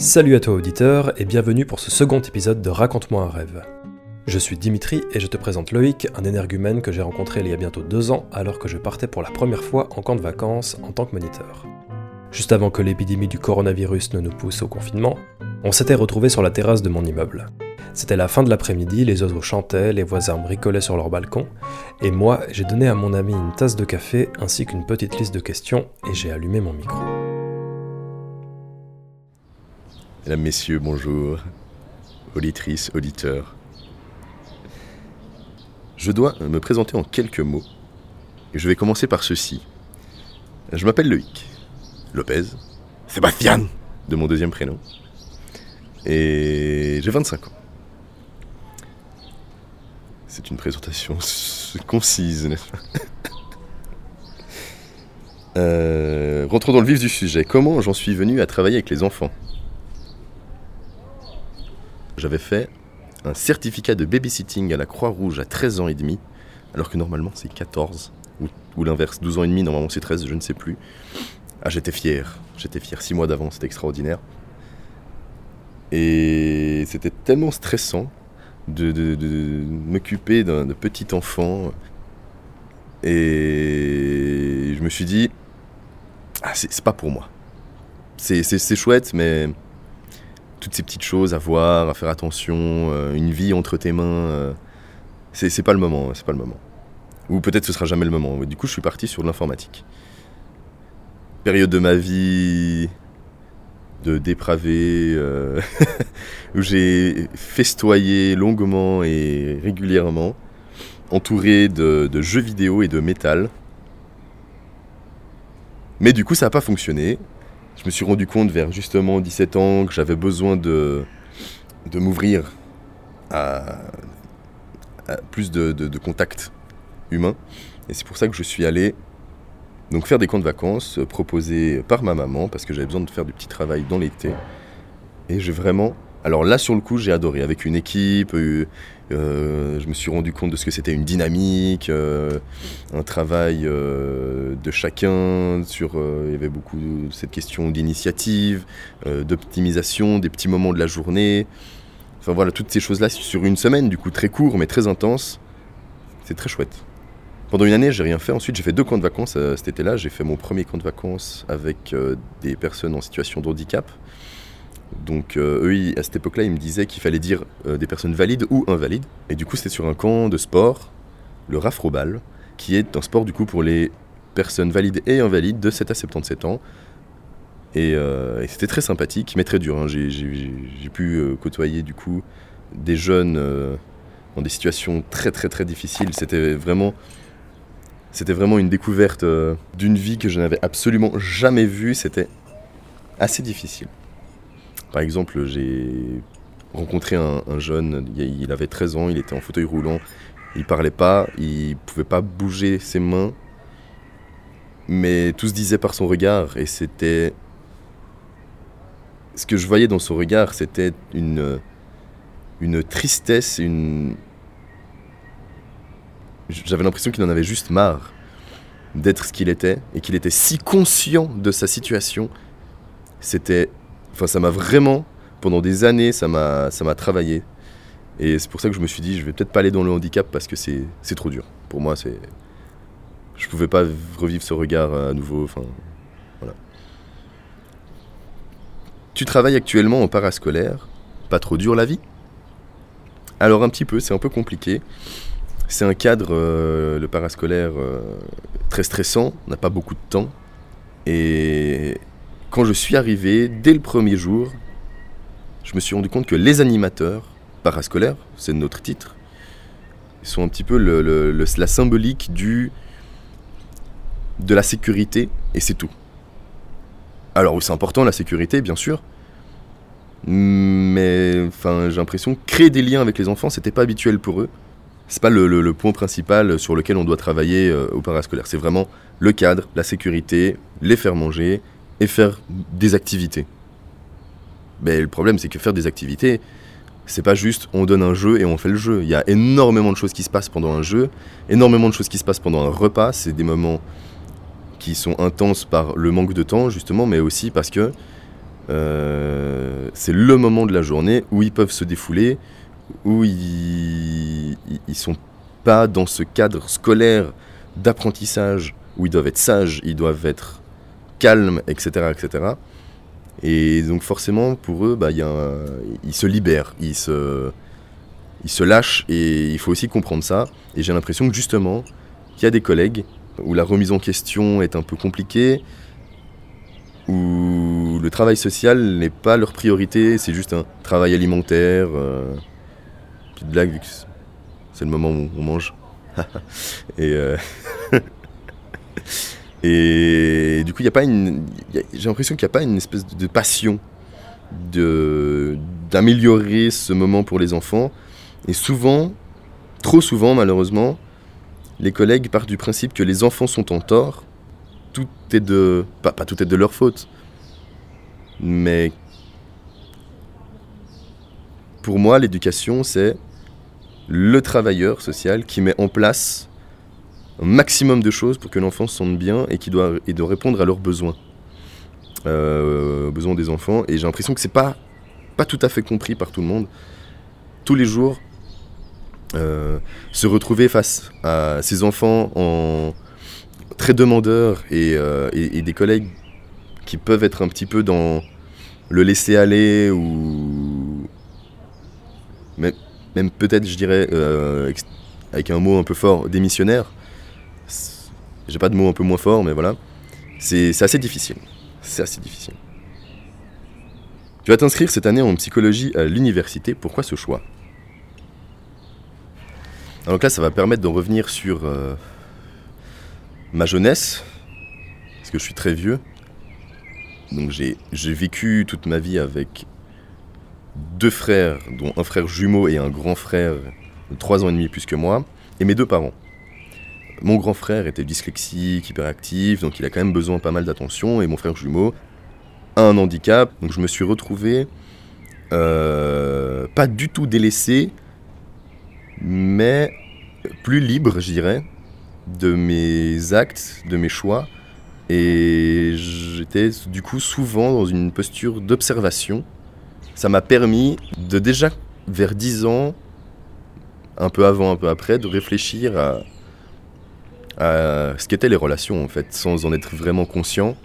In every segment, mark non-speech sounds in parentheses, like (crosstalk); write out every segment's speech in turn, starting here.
Salut à toi auditeur et bienvenue pour ce second épisode de Raconte-moi un rêve. Je suis Dimitri et je te présente Loïc, un énergumène que j'ai rencontré il y a bientôt deux ans alors que je partais pour la première fois en camp de vacances en tant que moniteur. Juste avant que l'épidémie du coronavirus ne nous pousse au confinement, on s'était retrouvés sur la terrasse de mon immeuble. C'était la fin de l'après-midi, les oiseaux chantaient, les voisins bricolaient sur leur balcon, et moi, j'ai donné à mon ami une tasse de café ainsi qu'une petite liste de questions et j'ai allumé mon micro. Mesdames, Messieurs, bonjour. Auditrices, auditeurs. Je dois me présenter en quelques mots. Et je vais commencer par ceci. Je m'appelle Loïc. Lopez. Sébastien De mon deuxième prénom. Et j'ai 25 ans. C'est une présentation concise, n'est-ce pas? Euh, rentrons dans le vif du sujet. Comment j'en suis venu à travailler avec les enfants? J'avais fait un certificat de babysitting à la Croix-Rouge à 13 ans et demi, alors que normalement c'est 14, ou, l'inverse, 12 ans et demi, normalement c'est 13, je ne sais plus. Ah, j'étais fier, j'étais fier, 6 mois d'avance, c'était extraordinaire. Et c'était tellement stressant de, de- m'occuper d'un petit enfant. Et je me suis dit, ah, c'est pas pour moi. C'est chouette, mais toutes ces petites choses à voir, à faire attention, euh, une vie entre tes mains, euh, c'est pas le moment, c'est pas le moment. Ou peut-être ce sera jamais le moment. Du coup, je suis parti sur l'informatique. Période de ma vie de dépravé, euh, (laughs) où j'ai festoyé longuement et régulièrement, entouré de, de jeux vidéo et de métal. Mais du coup, ça n'a pas fonctionné. Je me suis rendu compte vers justement 17 ans que j'avais besoin de, de m'ouvrir à, plus de, de, de contacts humains. Et c'est pour ça que je suis allé donc faire des camps de vacances euh, proposés par ma maman parce que j'avais besoin de faire du petit travail dans l'été. Et j'ai vraiment... Alors là, sur le coup, j'ai adoré. Avec une équipe, euh, euh, je me suis rendu compte de ce que c'était une dynamique, euh, un travail de chacun. Sur, il y avait beaucoup cette question d'initiative, d'optimisation, des petits moments de la journée. Enfin voilà, toutes ces choses-là sur une semaine, du coup très court mais très intense. C'est très chouette. Pendant une année, j'ai rien fait. Ensuite, j'ai fait deux camps de vacances cet été-là. J'ai fait mon premier camp de vacances avec des personnes en situation de handicap. Donc, euh, eux, à cette époque-là, ils me disaient qu'il fallait dire euh, des personnes valides ou invalides. Et du coup, c'était sur un camp de sport, le rafrobal, qui est un sport du coup pour les personnes valides et invalides de 7 à 77 ans. Et, euh, et c'était très sympathique, mais très dur. hein. J'ai- pu côtoyer du coup des jeunes dans des situations très très très difficiles. C'était vraiment une découverte d'une vie que je n'avais absolument jamais vue. C'était assez difficile. Par exemple, j'ai rencontré un, un jeune, il avait 13 ans, il était en fauteuil roulant, il parlait pas, il pouvait pas bouger ses mains, mais tout se disait par son regard et c'était... Ce que je voyais dans son regard, c'était une, une tristesse, une, j'avais l'impression qu'il en avait juste marre d'être ce qu'il était et qu'il était si conscient de sa situation. C'était, enfin, ça m'a vraiment, pendant des années, ça m'a, travaillé. Et c'est pour ça que je me suis dit, je vais peut-être pas aller dans le handicap parce que c'est, c'est trop dur. Pour moi, c'est, je pouvais pas revivre ce regard à nouveau. Voilà. Tu travailles actuellement en parascolaire. Pas trop dur la vie? Alors un petit peu, c'est un peu compliqué. C'est un cadre, euh, le parascolaire, euh, très stressant, on n'a pas beaucoup de temps. Et quand je suis arrivé, dès le premier jour, je me suis rendu compte que les animateurs parascolaires, c'est notre titre, sont un petit peu la symbolique du, de la sécurité, et c'est tout. Alors c'est important la sécurité, bien sûr, mais j'ai l'impression que créer des liens avec les enfants, c'était pas habituel pour eux c'est pas le point principal sur lequel on doit travailler euh, au parascolaire. C'est vraiment le cadre, la sécurité, les faire manger et faire des activités. Mais le problème, c'est que faire des activités, c'est pas juste on donne un jeu et on fait le jeu. Il y a énormément de choses qui se passent pendant un jeu, énormément de choses qui se passent pendant un repas. C'est des moments qui sont intenses par le manque de temps, justement, mais aussi parce que euh, c'est le moment de la journée où ils peuvent se défouler, où ils, ils sont pas dans ce cadre scolaire d'apprentissage où ils doivent être sages, ils doivent être calmes, etc., etc. Et donc forcément, pour eux, bah, ils se libèrent, ils se, se lâchent, et il faut aussi comprendre ça. Et j'ai l'impression que justement, qu'il y a des collègues où la remise en question est un peu compliquée, où le travail social n'est pas leur priorité, c'est juste un travail alimentaire. Euh, petite blague, vu que c'est le moment où on mange. (laughs) et, euh, (laughs) et du coup, il a pas une. J'ai l'impression qu'il n'y a pas une espèce de passion de d'améliorer ce moment pour les enfants. Et souvent, trop souvent malheureusement, les collègues partent du principe que les enfants sont en tort. Tout est de. Pas, pas tout est de leur faute. Mais. Pour moi, l'éducation, c'est le travailleur social qui met en place un maximum de choses pour que l'enfant se sente bien et qui doit, et de répondre à leurs besoins. Euh, besoins des enfants. Et j'ai l'impression que c'est pas, pas tout à fait compris par tout le monde. Tous les jours, euh, se retrouver face à ces enfants en très demandeurs euh, et, et, des collègues qui peuvent être un petit peu dans le laisser aller ou même, même peut-être je dirais avec un mot un peu fort démissionnaire j'ai pas de mot un peu moins fort mais voilà. C'est assez difficile. C'est assez difficile. Tu vas t'inscrire cette année en psychologie à l'université. Pourquoi ce choix? Donc là, ça va permettre de revenir sur euh, ma jeunesse, parce que je suis très vieux. Donc j'ai vécu toute ma vie avec deux frères, dont un frère jumeau et un grand frère de 3 ans et demi plus que moi, et mes deux parents. Mon grand frère était dyslexique, hyperactif, donc il a quand même besoin pas mal d'attention, et mon frère jumeau a un handicap, donc je me suis retrouvé euh, pas du tout délaissé, mais plus libre, je dirais, de mes actes, de mes choix. Et j'étais du coup souvent dans une posture d'observation. Ça m'a permis de déjà, vers 10 ans, un peu avant, un peu après, de réfléchir à, ce qu'étaient les relations en fait, sans en être vraiment conscient.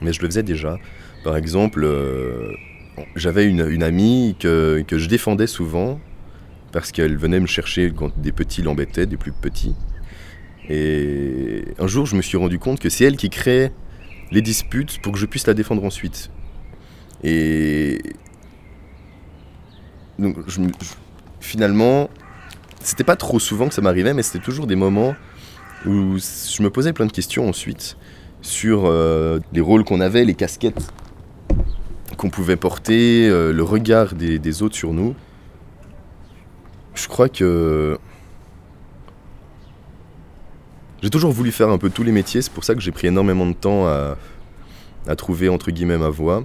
Mais je le faisais déjà. Par exemple, euh, j'avais une, amie que, que je défendais souvent, parce qu'elle venait me chercher quand des petits l'embêtaient, des plus petits. Et un jour, je me suis rendu compte que c'est elle qui créait les disputes pour que je puisse la défendre ensuite. Et donc, finalement, c'était pas trop souvent que ça m'arrivait, mais c'était toujours des moments où je me posais plein de questions ensuite sur euh, les rôles qu'on avait, les casquettes qu'on pouvait porter, euh, le regard des autres sur nous. Je crois que. J'ai toujours voulu faire un peu tous les métiers, c'est pour ça que j'ai pris énormément de temps à, trouver entre guillemets ma voie.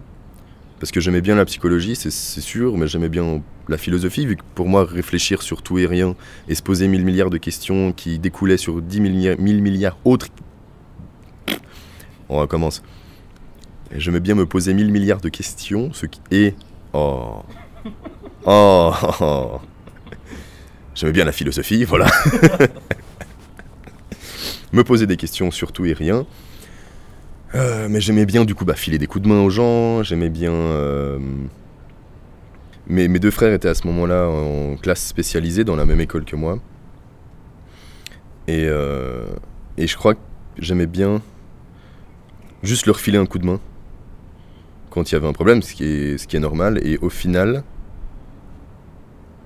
Parce que j'aimais bien la psychologie, c'est sûr, mais j'aimais bien la philosophie, vu que pour moi, réfléchir sur tout et rien et se poser mille milliards de questions qui découlaient sur dix milliards, mille milliards autres. On recommence. J'aimais bien me poser mille milliards de questions, ce qui est. Oh. Oh. J'aimais bien la philosophie, voilà. (laughs) Me poser des questions sur tout et rien. Euh, mais j'aimais bien du coup bah, filer des coups de main aux gens, j'aimais bien... Euh, mes, deux frères étaient à ce moment-là en classe spécialisée dans la même école que moi. Et, euh, et je crois que j'aimais bien juste leur filer un coup de main quand il y avait un problème, ce qui est, ce qui est normal. Et au final,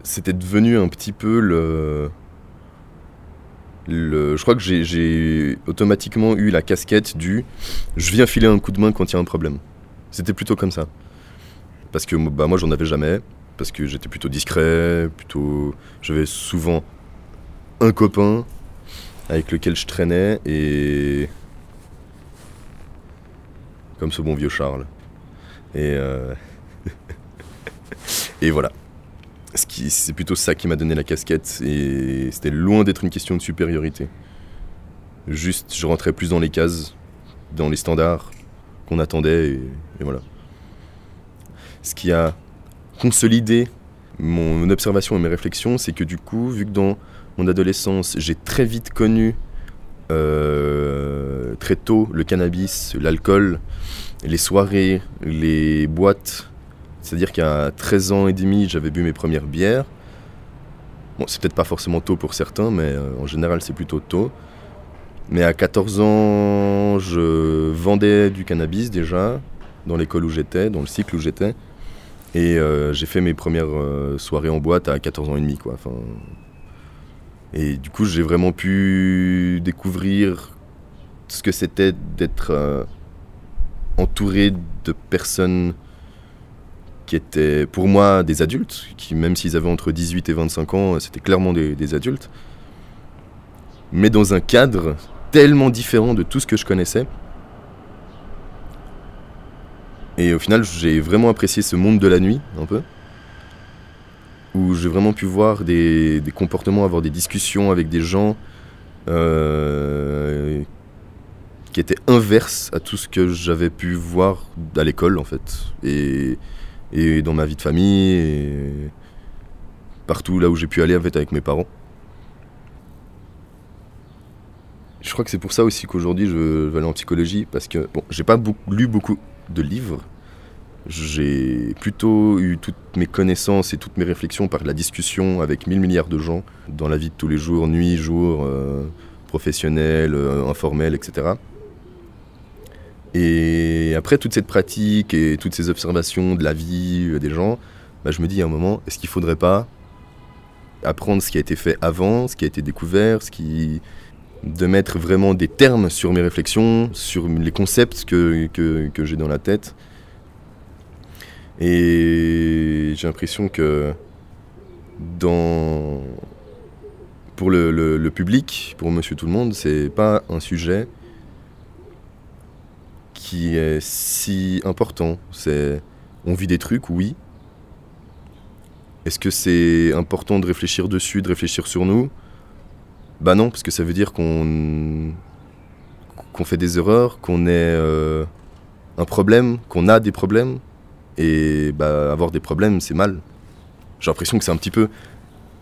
c'était devenu un petit peu le. Le, je crois que j'ai automatiquement eu la casquette du je viens filer un coup de main quand il y a un problème. C'était plutôt comme ça. Parce que bah, moi j'en avais jamais, parce que j'étais plutôt discret, plutôt. J'avais souvent un copain avec lequel je traînais et. Comme ce bon vieux Charles. Et. Euh, (laughs) et voilà c'est plutôt ça qui m'a donné la casquette et c'était loin d'être une question de supériorité. Juste, je rentrais plus dans les cases, dans les standards qu'on attendait et, voilà. ce qui a consolidé mon observation et mes réflexions, c'est que du coup, vu que dans mon adolescence, j'ai très vite connu euh, très tôt le cannabis, l'alcool, les soirées, les boîtes. C'est-à-dire qu'à 13 ans et demi, j'avais bu mes premières bières. Bon, c'est peut-être pas forcément tôt pour certains, mais euh, en général, c'est plutôt tôt. Mais à 14 ans, je vendais du cannabis déjà, dans l'école où j'étais, dans le cycle où j'étais. Et euh, j'ai fait mes premières euh, soirées en boîte à 14 ans et demi, quoi. Et du coup, j'ai vraiment pu découvrir ce que c'était d'être entouré de personnes qui étaient pour moi des adultes, qui même s'ils avaient entre 18 et 25 ans, c'était clairement des, adultes, mais dans un cadre tellement différent de tout ce que je connaissais. Et au final, j'ai vraiment apprécié ce monde de la nuit, un peu, où j'ai vraiment pu voir des, comportements, avoir des discussions avec des gens euh, qui étaient inverses à tout ce que j'avais pu voir à l'école, en fait. Et dans ma vie de famille, et partout là où j'ai pu aller en fait, avec mes parents. Je crois que c'est pour ça aussi qu'aujourd'hui je veux aller en psychologie, parce que bon, j'ai pas lu beaucoup de livres. J'ai plutôt eu toutes mes connaissances et toutes mes réflexions par la discussion avec mille milliards de gens dans la vie de tous les jours, nuit, jour, euh, professionnel, euh, informel, etc. Et après toute cette pratique et toutes ces observations de la vie euh, des gens, bah, je me dis à un moment, est-ce qu'il ne faudrait pas apprendre ce qui a été fait avant, ce qui a été découvert, ce qui... de mettre vraiment des termes sur mes réflexions, sur les concepts que, que, que j'ai dans la tête. Et j'ai l'impression que dans... pour le, le, le public, pour Monsieur Tout le Monde, c'est pas un sujet qui est si important. C'est, on vit des trucs, oui. Est-ce que c'est important de réfléchir dessus, de réfléchir sur nous? Bah non, parce que ça veut dire qu'on qu'on fait des erreurs, qu'on ait euh, un problème, qu'on a des problèmes. Et bah avoir des problèmes, c'est mal. J'ai l'impression que c'est un petit peu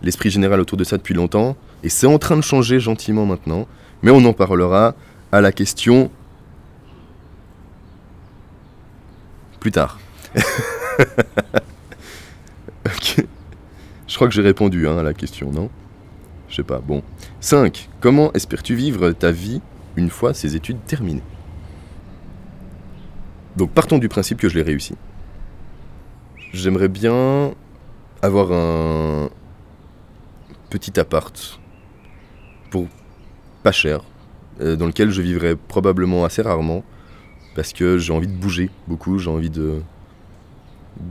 l'esprit général autour de ça depuis longtemps. Et c'est en train de changer gentiment maintenant. Mais on en parlera à la question tard. (laughs) Je crois que j'ai répondu hein, à la question, non? Je sais pas. Bon. 5. Comment espères-tu vivre ta vie une fois ces études terminées? Donc partons du principe que je l'ai réussi. J'aimerais bien avoir un petit appart pour pas cher, euh, dans lequel je vivrais probablement assez rarement, parce que j'ai envie de bouger beaucoup, j'ai envie de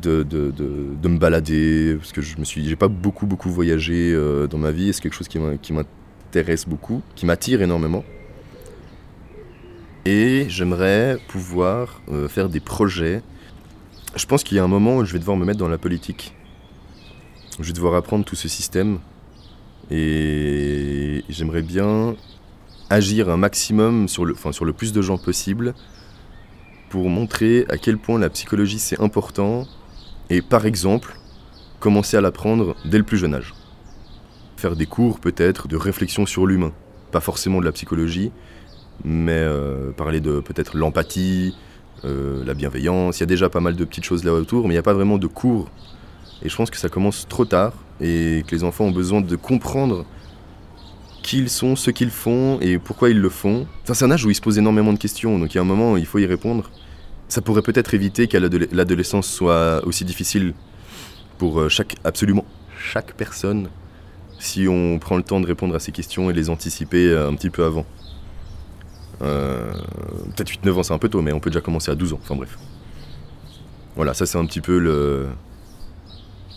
de, de, de, me balader, parce que je me suis, j'ai pas beaucoup beaucoup voyagé euh, dans ma vie, c'est quelque chose qui m'intéresse beaucoup, qui m'attire énormément. Et j'aimerais pouvoir euh, faire des projets. Je pense qu'il y a un moment où je vais devoir me mettre dans la politique. Je vais devoir apprendre tout ce système. Et j'aimerais bien agir un maximum sur le, enfin, sur le plus de gens possible pour montrer à quel point la psychologie c'est important et par exemple commencer à l'apprendre dès le plus jeune âge. Faire des cours peut-être de réflexion sur l'humain, pas forcément de la psychologie, mais euh, parler de peut-être l'empathie, euh, la bienveillance, il y a déjà pas mal de petites choses là autour, mais il n'y a pas vraiment de cours. Et je pense que ça commence trop tard et que les enfants ont besoin de comprendre qui ils sont, ce qu'ils font et pourquoi ils le font. C'est un âge où ils se posent énormément de questions, donc il y a un moment il faut y répondre. Ça pourrait peut-être éviter qu'à l'adolescence soit aussi difficile pour euh, chaque, absolument chaque personne si on prend le temps de répondre à ces questions et les anticiper euh, un petit peu avant. Euh, Peut-être 8-9 ans c'est un peu tôt, mais on peut déjà commencer à 12 ans, enfin bref. Voilà, ça c'est un petit peu le,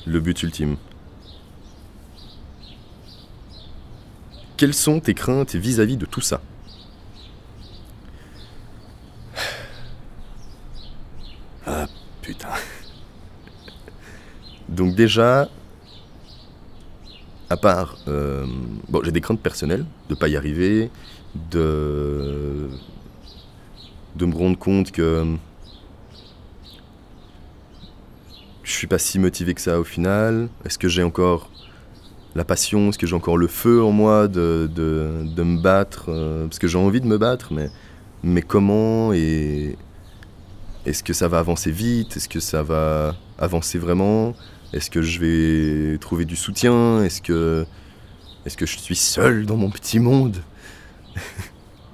le but ultime. Quelles sont tes craintes vis-à-vis -vis de tout ça? Ah putain. Donc déjà, à part, euh, bon, j'ai des craintes personnelles de pas y arriver, de de me rendre compte que suis pas si motivé que ça au final. Est-ce que j'ai encore la passion? Est-ce que j'ai encore le feu en moi de, de, me battre? Euh, Parce que j'ai envie de me battre, mais, mais comment Et est-ce que ça va avancer vite? Est-ce que ça va avancer vraiment? Est-ce que je vais trouver du soutien? Est-ce que, je suis seul dans mon petit monde? (laughs)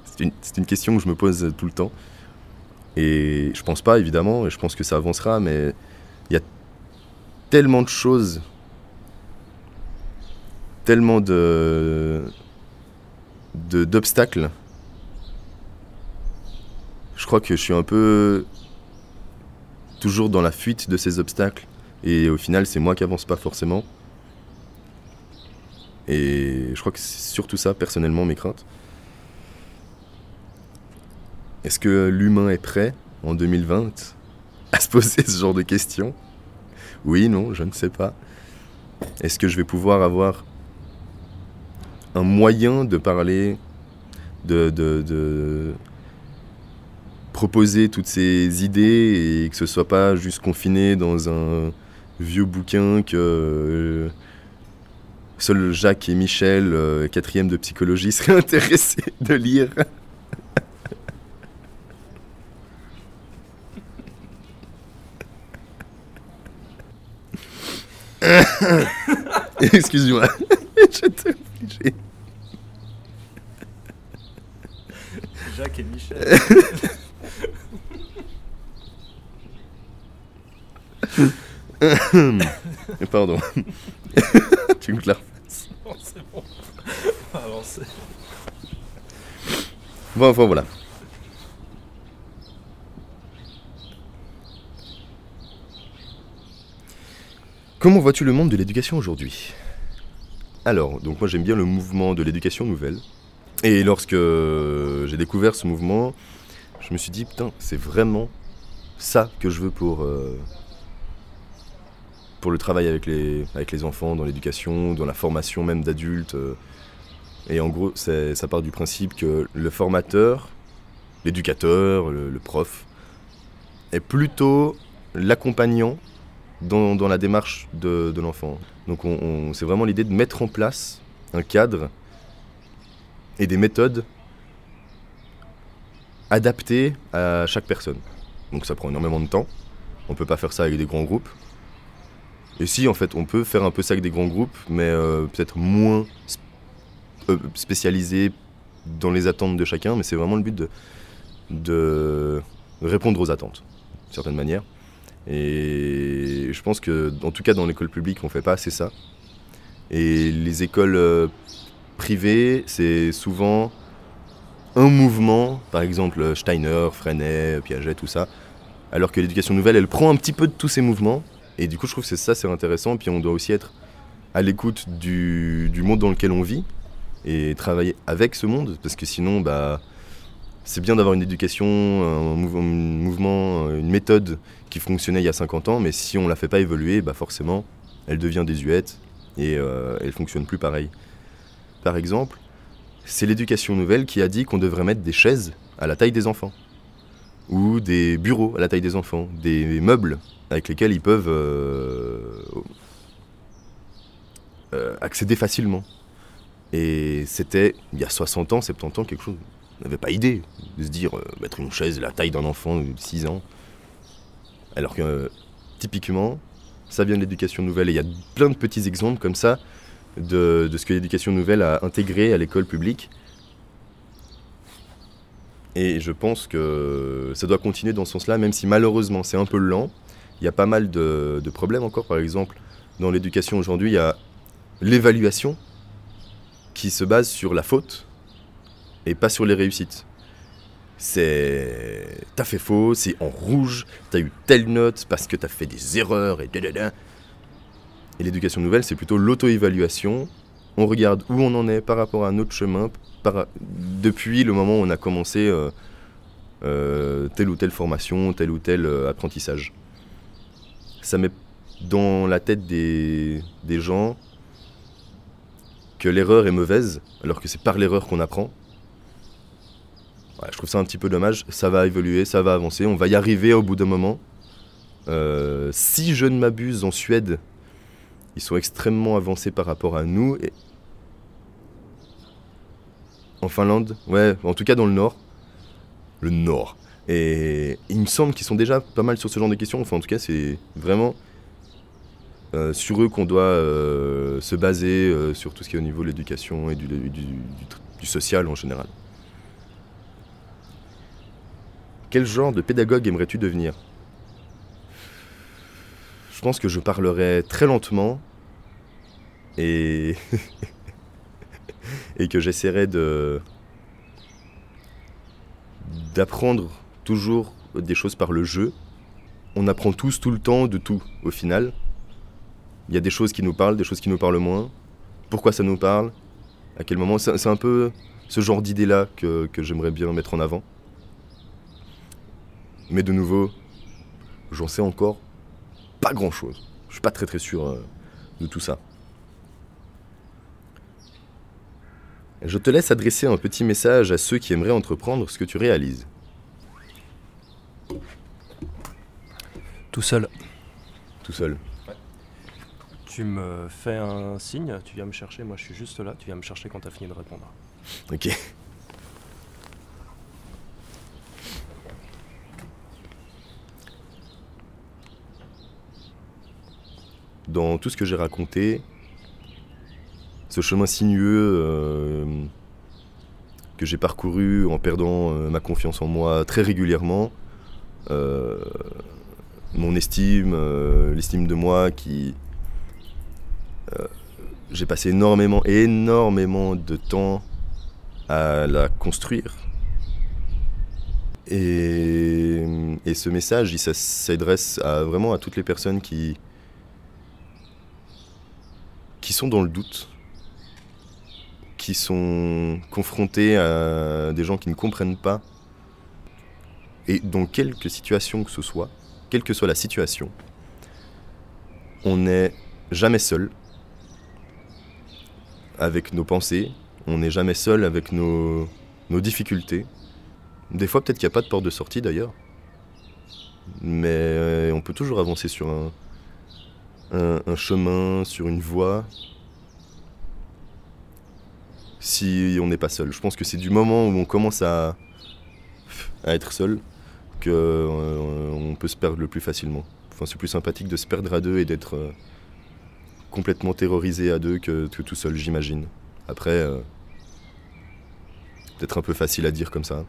C'est une, une question que je me pose tout le temps. Et je pense pas, évidemment, et je pense que ça avancera, mais il y a tellement de choses, tellement de d'obstacles. Je crois que je suis un peu toujours dans la fuite de ces obstacles. Et au final, c'est moi qui avance pas forcément. Et je crois que c'est surtout ça, personnellement, mes craintes. Est-ce que l'humain est prêt en 2020 à se poser (laughs) ce genre de questions? Oui, non, je ne sais pas. Est-ce que je vais pouvoir avoir un moyen de parler, de, de, proposer toutes ces idées et que ce soit pas juste confiné dans un vieux bouquin que euh, seul Jacques et Michel, euh, quatrième de psychologie, (laughs) seraient intéressés de lire (laughs) Excuse-moi. (laughs) J'étais obligé. Jacques et Michel. (laughs) Pardon. (laughs) tu goûtes la. Non, c'est bon. On va avancer. Bon, enfin voilà. Comment vois-tu le monde de l'éducation aujourd'hui? Alors, donc moi j'aime bien le mouvement de l'éducation nouvelle. Et lorsque j'ai découvert ce mouvement, je me suis dit, putain, c'est vraiment ça que je veux pour, euh, pour le travail avec les, avec les enfants, dans l'éducation, dans la formation même d'adultes. Euh. Et en gros, ça part du principe que le formateur, l'éducateur, le prof, est plutôt l'accompagnant dans, la démarche de, l'enfant. Donc on, c'est vraiment l'idée de mettre en place un cadre et des méthodes adaptées à chaque personne. Donc ça prend énormément de temps. On peut pas faire ça avec des grands groupes. Et si, en fait, on peut faire un peu ça avec des grands groupes, mais euh, peut-être moins euh, spécialisé dans les attentes de chacun. Mais c'est vraiment le but de, répondre aux attentes, d'une certaine manière. Et je pense que, en tout cas dans l'école publique, on fait pas assez ça. Et les écoles euh, privées, c'est souvent un mouvement, par exemple Steiner, Freinet, Piaget, tout ça. Alors que l'éducation nouvelle, elle prend un petit peu de tous ces mouvements. Et du coup, je trouve que ça, c'est intéressant. Puis on doit aussi être à l'écoute du, monde dans lequel on vit et travailler avec ce monde. Parce que sinon, bah, c'est bien d'avoir une éducation, un mouvement, une méthode qui fonctionnait il y a 50 ans, mais si on ne la fait pas évoluer, bah forcément, elle devient désuète et euh, elle fonctionne plus pareil. Par exemple, c'est l'éducation nouvelle qui a dit qu'on devrait mettre des chaises à la taille des enfants, ou des bureaux à la taille des enfants, des meubles avec lesquels ils peuvent euh, euh, accéder facilement. Et c'était, il y a 60 ans, 70 ans, quelque chose on n'avait pas idée de se dire euh, mettre une chaise la taille d'un enfant de 6 ans. Alors que typiquement, ça vient de l'éducation nouvelle. Et il y a plein de petits exemples comme ça de, ce que l'éducation nouvelle a intégré à l'école publique. Et je pense que ça doit continuer dans ce sens-là, même si malheureusement c'est un peu lent. Il y a pas mal de, problèmes encore. Par exemple, dans l'éducation aujourd'hui, il y a l'évaluation qui se base sur la faute et pas sur les réussites. C'est. T'as fait faux, c'est en rouge, t'as eu telle note parce que t'as fait des erreurs et Et l'éducation nouvelle, c'est plutôt l'auto-évaluation. On regarde où on en est par rapport à notre chemin, depuis le moment où on a commencé euh, euh, telle ou telle formation, tel ou tel euh, apprentissage. Ça met dans la tête des, gens que l'erreur est mauvaise, alors que c'est par l'erreur qu'on apprend je trouve ça un petit peu dommage. Ça va évoluer, ça va avancer, on va y arriver au bout d'un moment. Si je ne m'abuse, en Suède, ils sont extrêmement avancés par rapport à nous. Et... En Finlande, ouais, en tout cas dans le nord. Le nord. Et il me semble qu'ils sont déjà pas mal sur ce genre de questions. Enfin, en tout cas, c'est vraiment euh, sur eux qu'on doit euh, se baser euh, sur tout ce qui est au niveau de l'éducation et du, social en général. Quel genre de pédagogue aimerais-tu devenir? Pense que je parlerai très lentement et, (laughs) et que j'essaierai de d'apprendre toujours des choses par le jeu. On apprend tous tout le temps de tout au final. Il y a des choses qui nous parlent, des choses qui nous parlent moins. Pourquoi ça nous parle? À quel moment? C'est c'est un peu ce genre d'idée-là que, que j'aimerais bien mettre en avant. Mais de nouveau, j'en sais encore pas grand-chose. Je suis pas très très sûr euh, de tout ça. Je te laisse adresser un petit message à ceux qui aimeraient entreprendre ce que tu réalises. Tout seul. Tout seul. Tu me fais un signe, tu viens me chercher, moi je suis juste là, tu viens me chercher quand t'as fini de répondre. Ok. Dans tout ce que j'ai raconté, ce chemin sinueux euh, que j'ai parcouru en perdant euh, ma confiance en moi très régulièrement, euh, mon estime, l'estime de moi qui... j'ai passé énormément, énormément de temps à la construire. Et, et ce message, il s'adresse à, vraiment à toutes les personnes qui, qui sont dans le doute, qui sont confrontées à des gens qui ne comprennent pas. Et dans quelque situation que ce soit, quelle que soit la situation, on n'est jamais seul avec nos pensées, on n'est jamais seul avec nos, nos difficultés. Des fois, peut-être qu'il n'y a pas de porte de sortie d'ailleurs. Mais euh, on peut toujours avancer sur un, un, chemin, sur une voie, si on n'est pas seul. Je pense que c'est du moment où on commence à, à être seul que euh, on peut se perdre le plus facilement. Enfin, c'est plus sympathique de se perdre à deux et d'être euh, complètement terrorisé à deux que, tout seul, j'imagine. Après, euh, peut-être un peu facile à dire comme ça.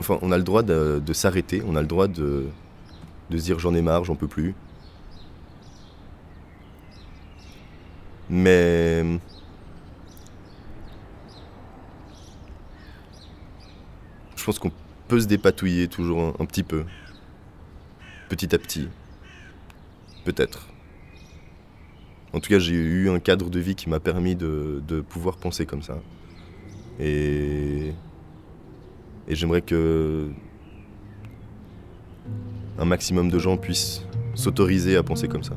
Enfin, on a le droit de s'arrêter, on a le droit de, de se dire j'en ai marre, j'en peux plus. Mais je pense qu'on peut se dépatouiller toujours un, un petit peu, petit à petit, peut-être. En tout cas, j'ai eu un cadre de vie qui m'a permis de, de pouvoir penser comme ça. Et, et j'aimerais que un maximum de gens puissent s'autoriser à penser comme ça.